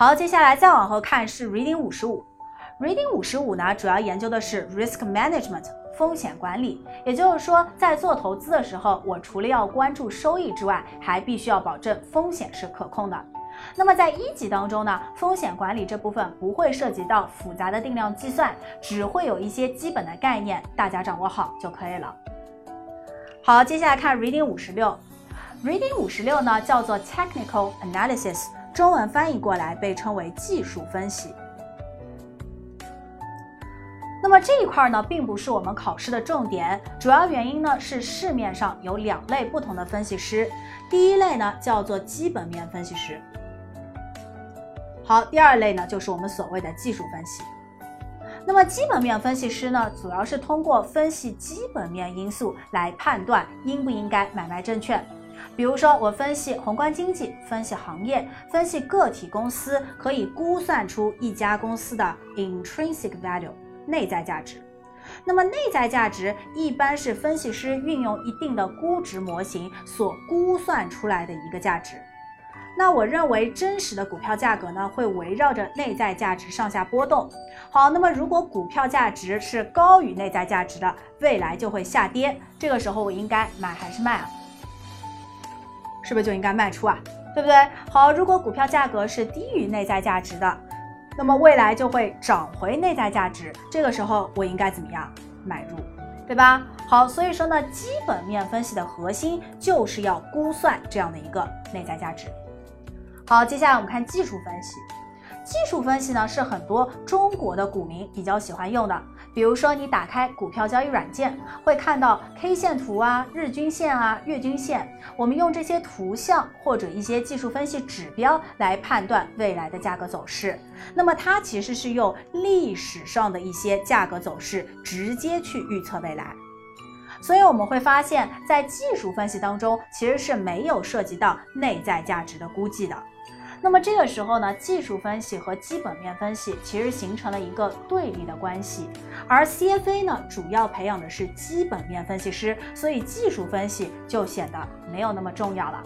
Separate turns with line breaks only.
好，接下来再往后看是 Reading 五十五。Reading 五十五呢，主要研究的是 risk management 风险管理。也就是说，在做投资的时候，我除了要关注收益之外，还必须要保证风险是可控的。那么在一级当中呢，风险管理这部分不会涉及到复杂的定量计算，只会有一些基本的概念，大家掌握好就可以了。好，接下来看 Reading 五十六。Reading 五十六呢，叫做 technical analysis，中文翻译过来被称为技术分析。那么这一块呢，并不是我们考试的重点，主要原因呢是市面上有两类不同的分析师，第一类呢叫做基本面分析师，好，第二类呢就是我们所谓的技术分析。那么基本面分析师呢，主要是通过分析基本面因素来判断应不应该买卖证券，比如说我分析宏观经济，分析行业，分析个体公司，可以估算出一家公司的 intrinsic value。内在价值，那么内在价值一般是分析师运用一定的估值模型所估算出来的一个价值。那我认为真实的股票价格呢，会围绕着内在价值上下波动。好，那么如果股票价值是高于内在价值的，未来就会下跌。这个时候我应该买还是卖啊？是不是就应该卖出啊？对不对？好，如果股票价格是低于内在价值的。那么未来就会涨回内在价值，这个时候我应该怎么样买入，对吧？好，所以说呢，基本面分析的核心就是要估算这样的一个内在价值。好，接下来我们看技术分析。技术分析呢，是很多中国的股民比较喜欢用的。比如说，你打开股票交易软件，会看到 K 线图啊、日均线啊、月均线。我们用这些图像或者一些技术分析指标来判断未来的价格走势。那么它其实是用历史上的一些价格走势直接去预测未来。所以我们会发现，在技术分析当中，其实是没有涉及到内在价值的估计的。那么这个时候呢，技术分析和基本面分析其实形成了一个对立的关系，而 CFA 呢，主要培养的是基本面分析师，所以技术分析就显得没有那么重要了。